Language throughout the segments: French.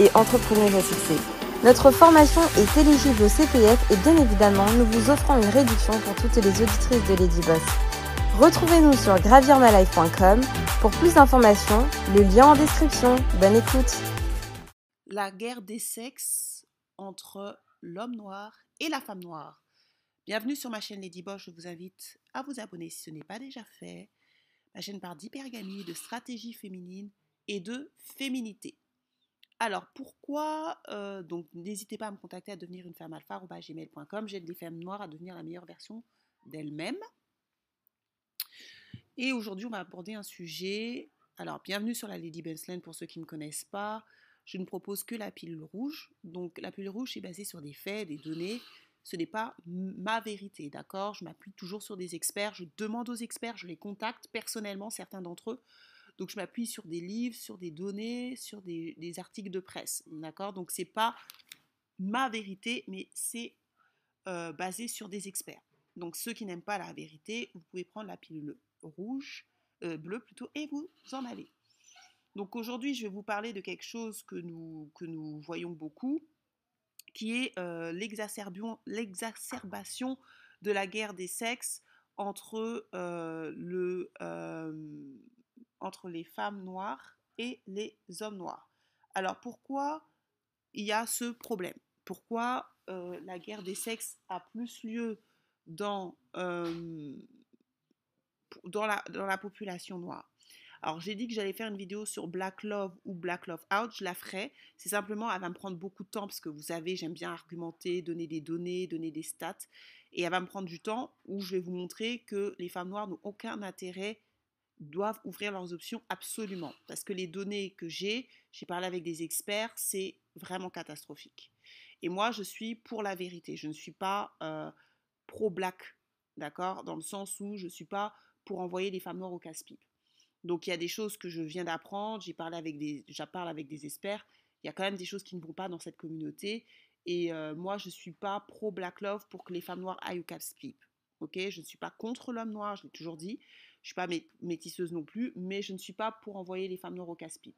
et entrepreneuse à. Notre formation est éligible au CPF et bien évidemment, nous vous offrons une réduction pour toutes les auditrices de Lady Boss. Retrouvez-nous sur gravirmalife.com pour plus d'informations, le lien en description. Bonne écoute. La guerre des sexes entre l'homme noir et la femme noire. Bienvenue sur ma chaîne Lady Boss, je vous invite à vous abonner si ce n'est pas déjà fait. Ma chaîne parle d'hypergamie, de stratégie féminine et de féminité. Alors pourquoi euh, Donc n'hésitez pas à me contacter à devenir une femme alpha gmail.com. J'aide les femmes noires à devenir la meilleure version d'elles-mêmes. Et aujourd'hui, on va aborder un sujet. Alors, bienvenue sur la Lady Bensland pour ceux qui ne me connaissent pas. Je ne propose que la pilule rouge. Donc, la pilule rouge est basée sur des faits, des données. Ce n'est pas ma vérité, d'accord? Je m'appuie toujours sur des experts. Je demande aux experts, je les contacte personnellement, certains d'entre eux, donc je m'appuie sur des livres, sur des données, sur des, articles de presse. D'accord? Donc c'est pas ma vérité, mais c'est euh, basé sur des experts. Donc ceux qui n'aiment pas la vérité, vous pouvez prendre la pilule rouge, euh, bleue plutôt, et vous en allez. Donc aujourd'hui, je vais vous parler de quelque chose que nous, que nous voyons beaucoup, qui est euh, l'exacerbation de la guerre des sexes entre le entre les femmes noires et les hommes noirs. Alors pourquoi il y a ce problème? Pourquoi euh, la guerre des sexes a plus lieu dans, euh, dans, la, dans la population noire? Alors j'ai dit que j'allais faire une vidéo sur Black Love ou Black Love Out, je la ferai. C'est simplement, elle va me prendre beaucoup de temps parce que vous savez, j'aime bien argumenter, donner des données, donner des stats. Et elle va me prendre du temps où je vais vous montrer que les femmes noires n'ont aucun intérêt doivent ouvrir leurs options absolument. Parce que les données que j'ai, j'ai parlé avec des experts, c'est vraiment catastrophique. Et moi, je suis pour la vérité. Je ne suis pas euh, pro-black, d'accord? Dans le sens où je ne suis pas pour envoyer les femmes noires au casse-pipe. Donc il y a des choses que je viens d'apprendre, j'ai parlé avec des, parle avec des experts. Il y a quand même des choses qui ne vont pas dans cette communauté. Et euh, moi, je ne suis pas pro-black love pour que les femmes noires aillent au casse-pipe. Ok? Je ne suis pas contre l'homme noir, je l'ai toujours dit. Je suis pas métisseuse non plus, mais je ne suis pas pour envoyer les femmes noires au casse-pipe.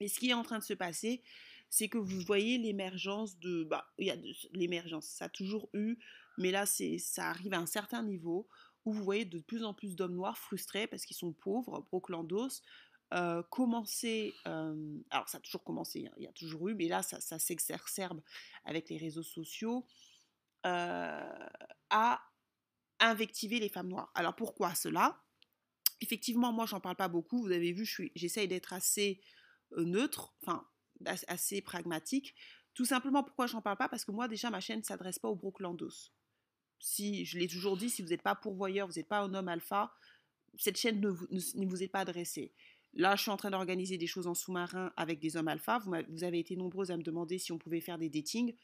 Et ce qui est en train de se passer, c'est que vous voyez l'émergence de... Bah, il y a l'émergence, ça a toujours eu, mais là, c'est, ça arrive à un certain niveau où vous voyez de plus en plus d'hommes noirs frustrés parce qu'ils sont pauvres, broclandos, euh, commencer, euh, alors ça a toujours commencé, hein, il y a toujours eu, mais là ça, ça s'exacerbe avec les réseaux sociaux, euh, à invectiver les femmes noires. Alors pourquoi cela? Effectivement, moi, j'en parle pas beaucoup. Vous avez vu, j'essaye d'être assez euh, neutre, enfin, assez pragmatique. Tout simplement, pourquoi j'en parle pas? Parce que moi, déjà, ma chaîne ne s'adresse pas aux Brooklandos. Si, je l'ai toujours dit, si vous n'êtes pas pourvoyeur, vous n'êtes pas un homme alpha, cette chaîne ne vous, ne, vous est pas adressée. Là, je suis en train d'organiser des choses en sous-marin avec des hommes alpha. Vous, avez été nombreuses à me demander si on pouvait faire des datings.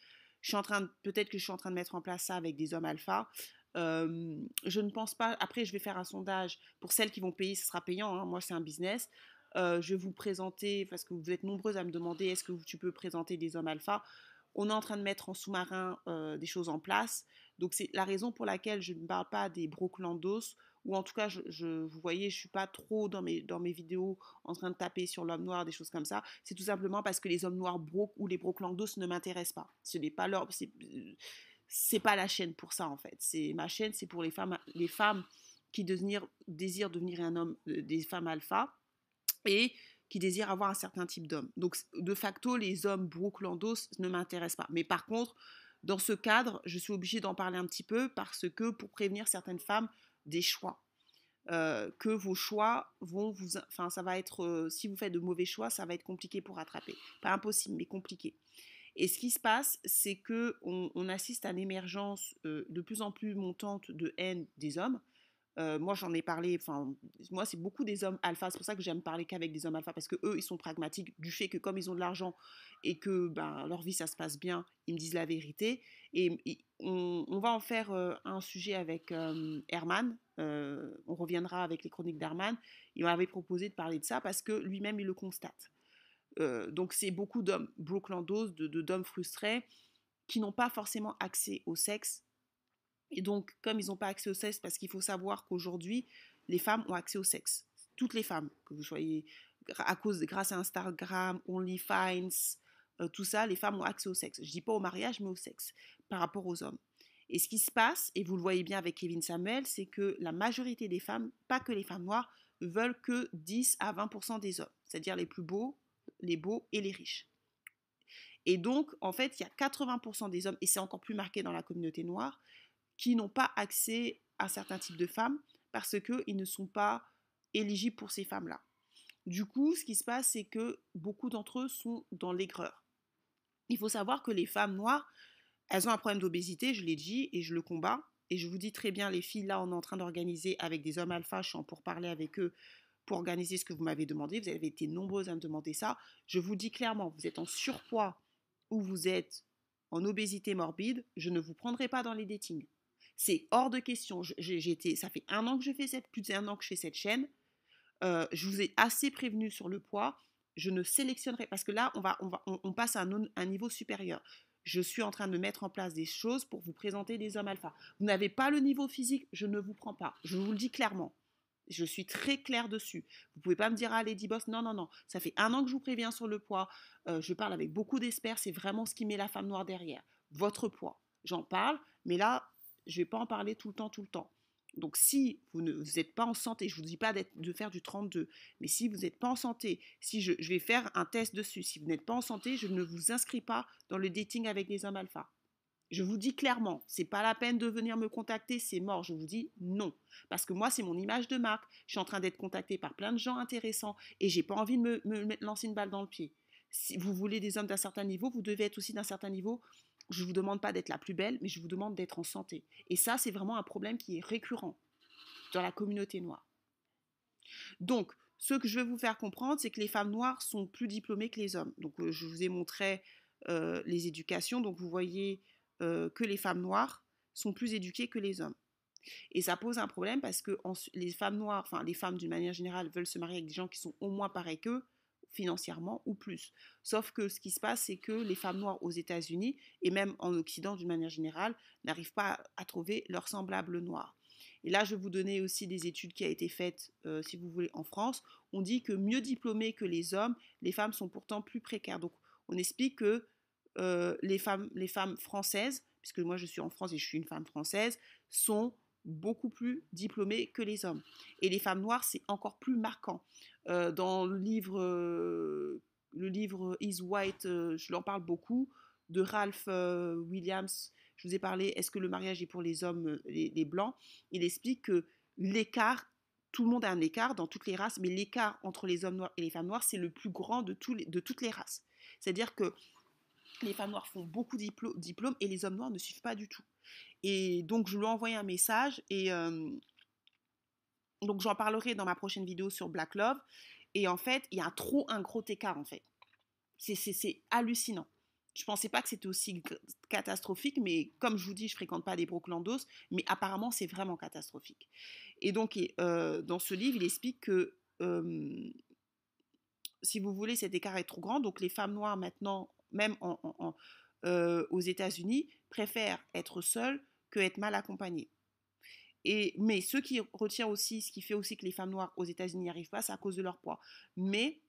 Je suis en train, peut-être que je suis en train de mettre en place ça avec des hommes alpha je ne pense pas. Après, je vais faire un sondage pour celles qui vont payer, ce sera payant. Hein, moi, c'est un business. je vais vous présenter, parce que vous êtes nombreuses à me demander est-ce que tu peux présenter des hommes alpha? On est en train de mettre en sous-marin des choses en place. Donc, c'est la raison pour laquelle je ne parle pas des broclandos, ou en tout cas, vous voyez, je ne suis pas trop dans mes, dans mes vidéos en train de taper sur l'homme noir, des choses comme ça. C'est tout simplement parce que les hommes noirs broc ou les broclandos ne m'intéressent pas. Ce n'est pas leur c'est pas la chaîne pour ça en fait. C'est ma chaîne, c'est pour les femmes, les femmes qui désirent devenir un homme, euh, des femmes alpha et qui désirent avoir un certain type d'homme. Donc de facto, les hommes brooklandos ne m'intéressent pas. Mais par contre, dans ce cadre, je suis obligée d'en parler un petit peu parce que pour prévenir certaines femmes des choix. Euh, que vos choix vont vous... Enfin, ça va être... Euh, si vous faites de mauvais choix, ça va être compliqué pour rattraper. Pas impossible, mais compliqué. Et ce qui se passe, c'est que on, assiste à l'émergence euh, de plus en plus montante de haine des hommes. Euh, moi, j'en ai parlé. Enfin, moi, c'est beaucoup des hommes alpha. C'est pour ça que j'aime parler qu'avec des hommes alpha parce que eux, ils sont pragmatiques du fait que comme ils ont de l'argent et que ben, leur vie ça se passe bien, ils me disent la vérité. Et, on, va en faire euh, un sujet avec euh, Herman. on reviendra avec les chroniques d'Herman. Il m'avait proposé de parler de ça parce que lui-même il le constate. Donc c'est beaucoup d'hommes brooklandos, de d'hommes frustrés qui n'ont pas forcément accès au sexe et donc, comme ils n'ont pas accès au sexe, parce qu'il faut savoir qu'aujourd'hui, les femmes ont accès au sexe. Toutes les femmes, que vous soyez à cause, grâce à Instagram, OnlyFans, euh, tout ça, les femmes ont accès au sexe. Je dis pas au mariage, mais au sexe, par rapport aux hommes. Et ce qui se passe, et vous le voyez bien avec Kevin Samuel, c'est que la majorité des femmes, pas que les femmes noires, veulent que 10 à 20% des hommes, c'est-à-dire les plus beaux, les beaux et les riches. Et donc, en fait, il y a 80% des hommes, et c'est encore plus marqué dans la communauté noire, qui n'ont pas accès à certains types de femmes parce qu'ils ne sont pas éligibles pour ces femmes-là. Du coup, ce qui se passe, c'est que beaucoup d'entre eux sont dans l'aigreur. Il faut savoir que les femmes noires, elles ont un problème d'obésité, je l'ai dit, et je le combats. Et je vous dis très bien, les filles, là, on est en train d'organiser avec des hommes alpha, je pour parler avec eux, pour organiser ce que vous m'avez demandé. Vous avez été nombreuses à me demander ça. Je vous dis clairement, vous êtes en surpoids ou vous êtes en obésité morbide, je ne vous prendrai pas dans les datings. C'est hors de question. J'ai ça fait un an que je fais cette, plus d'un an que je fais cette chaîne. Euh, je vous ai assez prévenu sur le poids. Je ne sélectionnerai parce que là, on va, on passe à un, niveau supérieur. Je suis en train de mettre en place des choses pour vous présenter des hommes alpha. Vous n'avez pas le niveau physique, je ne vous prends pas. Je vous le dis clairement. Je suis très claire dessus. Vous pouvez pas me dire, ah, Lady Boss, non, non, non. Ça fait un an que je vous préviens sur le poids. Euh, je parle avec beaucoup d'experts. C'est vraiment ce qui met la femme noire derrière. Votre poids. J'en parle, mais là, je ne vais pas en parler tout le temps, tout le temps. Donc si vous n'êtes pas en santé, je ne vous dis pas de faire du 32, mais si vous n'êtes pas en santé, si je, vais faire un test dessus, si vous n'êtes pas en santé, je ne vous inscris pas dans le dating avec les hommes alpha. Je vous dis clairement, c'est pas la peine de venir me contacter, c'est mort. Je vous dis non, parce que moi c'est mon image de marque. Je suis en train d'être contactée par plein de gens intéressants et j'ai pas envie de me, lancer une balle dans le pied. Si vous voulez des hommes d'un certain niveau, vous devez être aussi d'un certain niveau je ne vous demande pas d'être la plus belle, mais je vous demande d'être en santé. Et ça, c'est vraiment un problème qui est récurrent dans la communauté noire. Donc, ce que je veux vous faire comprendre, c'est que les femmes noires sont plus diplômées que les hommes. Donc, euh, je vous ai montré euh, les éducations. Donc, vous voyez euh, que les femmes noires sont plus éduquées que les hommes. Et ça pose un problème parce que les femmes noires, enfin les femmes d'une manière générale, veulent se marier avec des gens qui sont au moins pareils qu'eux, financièrement ou plus. Sauf que ce qui se passe, c'est que les femmes noires aux États-Unis et même en Occident d'une manière générale n'arrivent pas à trouver leurs semblables noirs. Et là, je vais vous donner aussi des études qui ont été faites, euh, si vous voulez, en France. On dit que mieux diplômées que les hommes, les femmes sont pourtant plus précaires. Donc, on explique que euh, les, femmes, les femmes françaises, puisque moi je suis en France et je suis une femme française, sont beaucoup plus diplômées que les hommes. Et les femmes noires, c'est encore plus marquant. Euh, dans le livre, euh, le livre Is White, je l'en parle beaucoup, de Ralph Williams, je vous ai parlé, est-ce que le mariage est pour les hommes, les, blancs? Il explique que l'écart, tout le monde a un écart dans toutes les races, mais l'écart entre les hommes noirs et les femmes noires, c'est le plus grand de, de toutes les races. C'est-à-dire que les femmes noires font beaucoup de diplômes et les hommes noirs ne suivent pas du tout. Et donc, je lui ai envoyé un message et donc j'en parlerai dans ma prochaine vidéo sur Black Love. Et en fait, il y a trop un gros écart en fait. C'est hallucinant. Je ne pensais pas que c'était aussi catastrophique, mais comme je vous dis, je fréquente pas des Brooklandos, mais apparemment c'est vraiment catastrophique. Et donc euh, dans ce livre, il explique que si vous voulez, cet écart est trop grand. Donc les femmes noires maintenant, même euh, aux États-Unis, préfèrent être seules que être mal accompagnées mais ce qui retient aussi, ce qui fait aussi que les femmes noires aux États-Unis n'y arrivent pas, c'est à cause de leur poids. Mais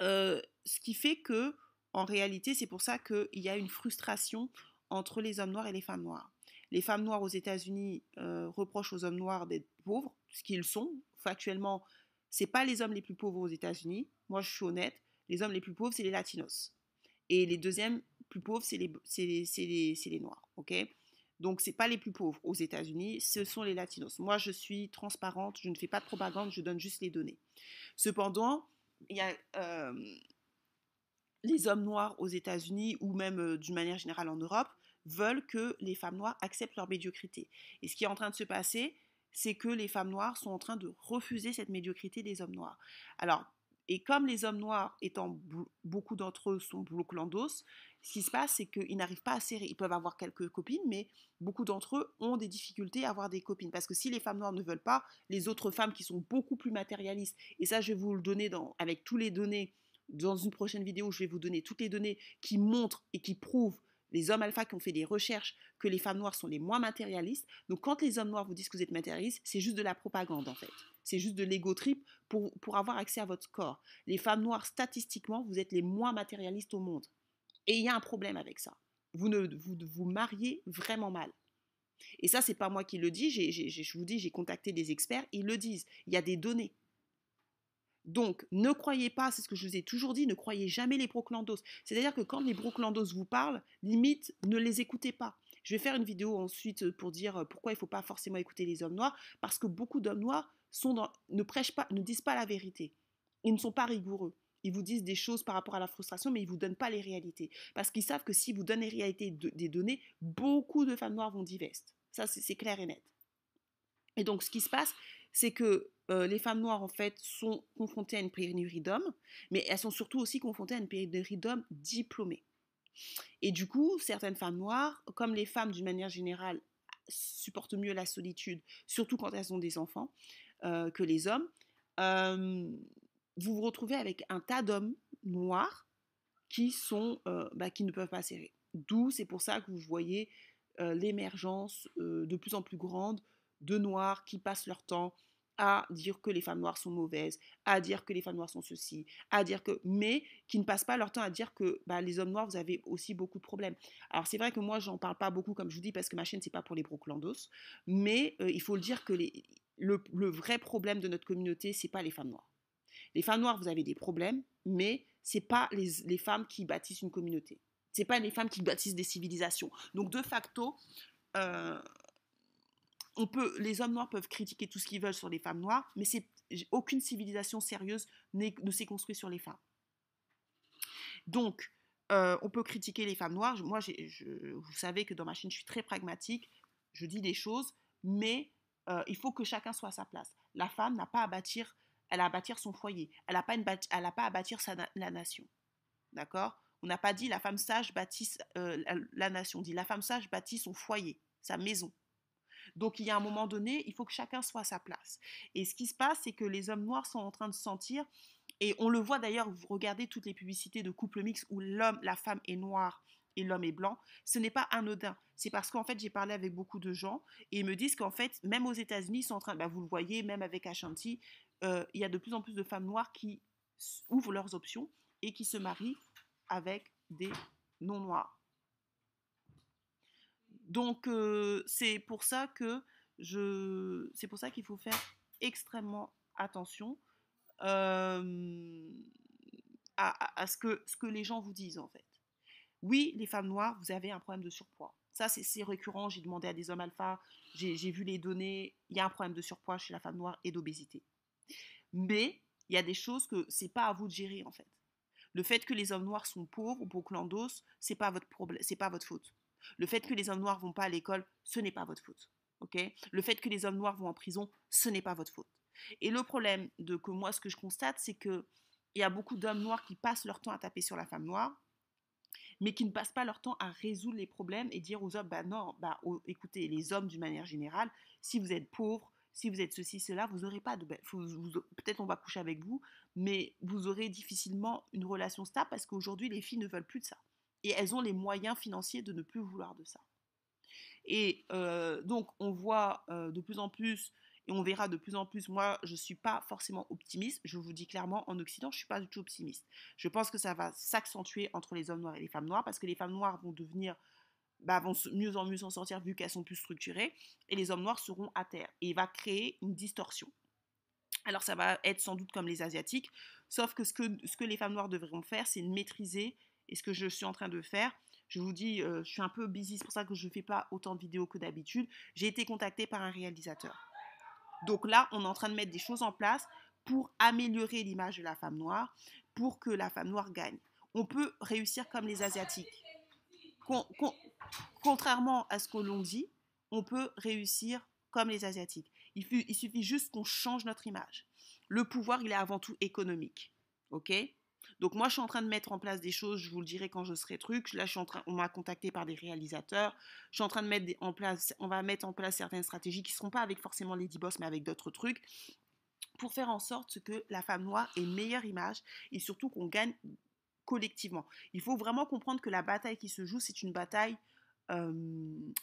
euh, ce qui fait que, en réalité, c'est pour ça qu'il y a une frustration entre les hommes noirs et les femmes noires. Les femmes noires aux États-Unis euh, reprochent aux hommes noirs d'être pauvres, ce qu'ils sont. Factuellement, c'est pas les hommes les plus pauvres aux États-Unis. Moi, je suis honnête. Les hommes les plus pauvres, c'est les latinos. Et les deuxièmes plus pauvres, c'est les, les, les, noirs. ok? Donc, ce pas les plus pauvres aux États-Unis, ce sont les latinos. Moi, je suis transparente, je ne fais pas de propagande, je donne juste les données. Cependant, il y a euh, les hommes noirs aux États-Unis ou même euh, d'une manière générale en Europe veulent que les femmes noires acceptent leur médiocrité. Et ce qui est en train de se passer, c'est que les femmes noires sont en train de refuser cette médiocrité des hommes noirs. Alors, et comme les hommes noirs, étant beaucoup d'entre eux sont bloqulandos, ce qui se passe, c'est qu'ils n'arrivent pas à serrer. Ils peuvent avoir quelques copines, mais beaucoup d'entre eux ont des difficultés à avoir des copines. Parce que si les femmes noires ne veulent pas, les autres femmes qui sont beaucoup plus matérialistes, et ça, je vais vous le donner avec tous les données, dans une prochaine vidéo, je vais vous donner toutes les données qui montrent et qui prouvent les hommes alpha qui ont fait des recherches que les femmes noires sont les moins matérialistes. Donc quand les hommes noirs vous disent que vous êtes matérialiste, c'est juste de la propagande en fait. C'est juste de l'ego trip pour, pour avoir accès à votre corps. Les femmes noires, statistiquement, vous êtes les moins matérialistes au monde. Et il y a un problème avec ça. Vous ne vous, vous mariez vraiment mal. Et ça, c'est pas moi qui le dis. je vous dis, j'ai contacté des experts, ils le disent. Il y a des données. Donc, ne croyez pas, c'est ce que je vous ai toujours dit, ne croyez jamais les broclandos. C'est-à-dire que quand les broclandos vous parlent, limite, ne les écoutez pas. Je vais faire une vidéo ensuite pour dire pourquoi il ne faut pas forcément écouter les hommes noirs, parce que beaucoup d'hommes noirs ne prêchent pas, ne disent pas la vérité. Ils ne sont pas rigoureux. Ils vous disent des choses par rapport à la frustration, mais ils ne vous donnent pas les réalités. Parce qu'ils savent que si vous donnez les réalités des données, beaucoup de femmes noires vont divester. Ça, c'est clair et net. Et donc, ce qui se passe, c'est que les femmes noires, en fait, sont confrontées à une pénurie d'hommes, mais elles sont surtout aussi confrontées à une pénurie d'hommes diplômés. Et du coup, certaines femmes noires, comme les femmes d'une manière générale, supportent mieux la solitude, surtout quand elles ont des enfants, que les hommes, vous vous retrouvez avec un tas d'hommes noirs qui, sont, bah, qui ne peuvent pas serrer. D'où, c'est pour ça que vous voyez l'émergence de plus en plus grande de noirs qui passent leur temps à dire que les femmes noires sont mauvaises, à dire que les femmes noires sont ceci, à dire que, mais qui ne passent pas leur temps à dire que bah, les hommes noirs, vous avez aussi beaucoup de problèmes. Alors c'est vrai que moi, j'en parle pas beaucoup, comme je vous dis, parce que ma chaîne, c'est pas pour les broclandos, mais il faut le dire que les, le, vrai problème de notre communauté, c'est pas les femmes noires. Les femmes noires, vous avez des problèmes, mais c'est pas les, les femmes qui bâtissent une communauté. C'est pas les femmes qui bâtissent des civilisations. Donc de facto, on peut, les hommes noirs peuvent critiquer tout ce qu'ils veulent sur les femmes noires, mais aucune civilisation sérieuse ne s'est construite sur les femmes. Donc, euh, on peut critiquer les femmes noires. Moi, vous savez que dans ma chaîne, je suis très pragmatique. Je dis des choses, mais euh, il faut que chacun soit à sa place. La femme n'a pas à bâtir, elle a à bâtir son foyer. Elle n'a pas, pas à bâtir la nation. D'accord? On n'a pas dit la femme sage bâtit euh, la, la nation. On dit la femme sage bâtit son foyer, sa maison. Donc, il y a un moment donné, il faut que chacun soit à sa place. Et ce qui se passe, c'est que les hommes noirs sont en train de sentir, et on le voit d'ailleurs, vous regardez toutes les publicités de couple mixte où l'homme, la femme est noire et l'homme est blanc, ce n'est pas anodin. C'est parce qu'en fait, j'ai parlé avec beaucoup de gens et ils me disent qu'en fait, même aux États-Unis, ils sont en train, bah, vous le voyez, même avec Ashanti, euh, il y a de plus en plus de femmes noires qui ouvrent leurs options et qui se marient avec des non-noirs. Donc c'est pour ça que je, c'est pour ça qu'il faut faire extrêmement attention à, ce, que, ce que les gens vous disent en fait. Oui, les femmes noires, vous avez un problème de surpoids. Ça, c'est récurrent. J'ai demandé à des hommes alpha, j'ai vu les données. Il y a un problème de surpoids chez la femme noire et d'obésité. Mais il y a des choses que c'est pas à vous de gérer en fait. Le fait que les hommes noirs sont pauvres ou ce c'est pas votre problème, c'est pas votre faute. Le fait que les hommes noirs vont pas à l'école, ce n'est pas votre faute. le fait que les hommes noirs vont en prison, ce n'est pas votre faute. Et le problème de que moi, ce que je constate, c'est que il y a beaucoup d'hommes noirs qui passent leur temps à taper sur la femme noire, mais qui ne passent pas leur temps à résoudre les problèmes et dire aux hommes, bah non, bah écoutez, les hommes d'une manière générale, si vous êtes pauvre, si vous êtes ceci, cela, vous n'aurez pas de... Peut-être on va coucher avec vous, mais vous aurez difficilement une relation stable parce qu'aujourd'hui, les filles ne veulent plus de ça et elles ont les moyens financiers de ne plus vouloir de ça. Et euh, donc, on voit euh, de plus en plus, et on verra de plus en plus, moi, je ne suis pas forcément optimiste, je vous dis clairement, en Occident, je ne suis pas du tout optimiste. Je pense que ça va s'accentuer entre les hommes noirs et les femmes noires, parce que les femmes noires vont devenir, bah, vont mieux en mieux s'en sortir vu qu'elles sont plus structurées, et les hommes noirs seront à terre. Et il va créer une distorsion. Alors ça va être sans doute comme les Asiatiques, sauf que ce que, ce que les femmes noires devront faire, c'est maîtriser et ce que je suis en train de faire. Je vous dis, euh, je suis un peu busy, c'est pour ça que je ne fais pas autant de vidéos que d'habitude. J'ai été contactée par un réalisateur. Donc là, on est en train de mettre des choses en place pour améliorer l'image de la femme noire, pour que la femme noire gagne. On peut réussir comme les Asiatiques. contrairement à ce que l'on dit, on peut réussir comme les Asiatiques. Il, il suffit juste qu'on change notre image. Le pouvoir, il est avant tout économique. OK? Donc moi, je suis en train de mettre en place des choses, je vous le dirai quand je serai truc. Là, je suis en train, on m'a contacté par des réalisateurs. Je suis en train de mettre en place, on va mettre en place certaines stratégies qui ne seront pas avec forcément Lady Boss, mais avec d'autres trucs pour faire en sorte que la femme noire ait meilleure image et surtout qu'on gagne collectivement. Il faut vraiment comprendre que la bataille qui se joue, c'est une bataille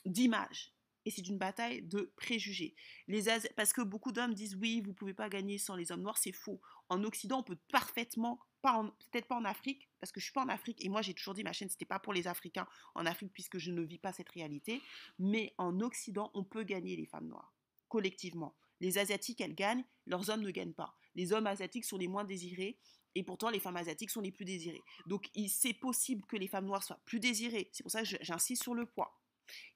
d'image et c'est une bataille de préjugés. Les parce que beaucoup d'hommes disent oui, vous pouvez pas gagner sans les hommes noirs, c'est faux. En Occident, on peut parfaitement, peut-être pas en Afrique, parce que je suis pas en Afrique et moi j'ai toujours dit ma chaîne c'était pas pour les Africains en Afrique puisque je ne vis pas cette réalité, mais en Occident, on peut gagner les femmes noires collectivement. Les Asiatiques, elles gagnent, leurs hommes ne gagnent pas. Les hommes asiatiques sont les moins désirés et pourtant les femmes asiatiques sont les plus désirées. Donc c'est possible que les femmes noires soient plus désirées. C'est pour ça que j'insiste sur le poids.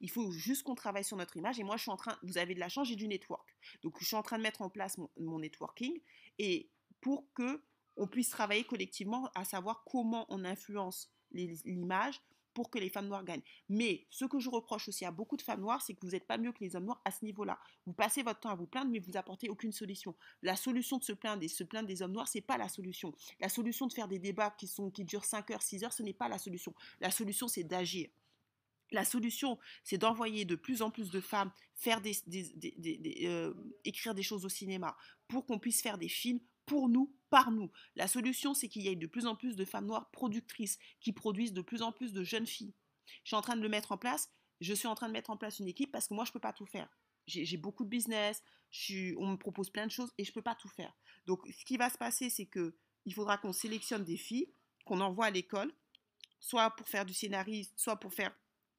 Il faut juste qu'on travaille sur notre image. Et moi, je suis en train, vous avez de la chance, j'ai du network. Donc, je suis en train de mettre en place mon, networking et pour que on puisse travailler collectivement à savoir comment on influence l'image pour que les femmes noires gagnent. Mais ce que je reproche aussi à beaucoup de femmes noires, c'est que vous n'êtes pas mieux que les hommes noirs à ce niveau-là. Vous passez votre temps à vous plaindre, mais vous apportez aucune solution. La solution de se plaindre et se plaindre des hommes noirs, c'est pas la solution. La solution de faire des débats qui, sont, qui durent 5 heures, 6 heures, ce n'est pas la solution. La solution, c'est d'agir. La solution, c'est d'envoyer de plus en plus de femmes faire euh, écrire des choses au cinéma pour qu'on puisse faire des films pour nous, par nous. La solution, c'est qu'il y ait de plus en plus de femmes noires productrices qui produisent de plus en plus de jeunes filles. Je suis en train de le mettre en place. Je suis en train de mettre en place une équipe parce que moi, je ne peux pas tout faire. J'ai beaucoup de business, on me propose plein de choses et je ne peux pas tout faire. Donc, ce qui va se passer, c'est que il faudra qu'on sélectionne des filles, qu'on envoie à l'école, soit pour faire du scénariste, soit pour faire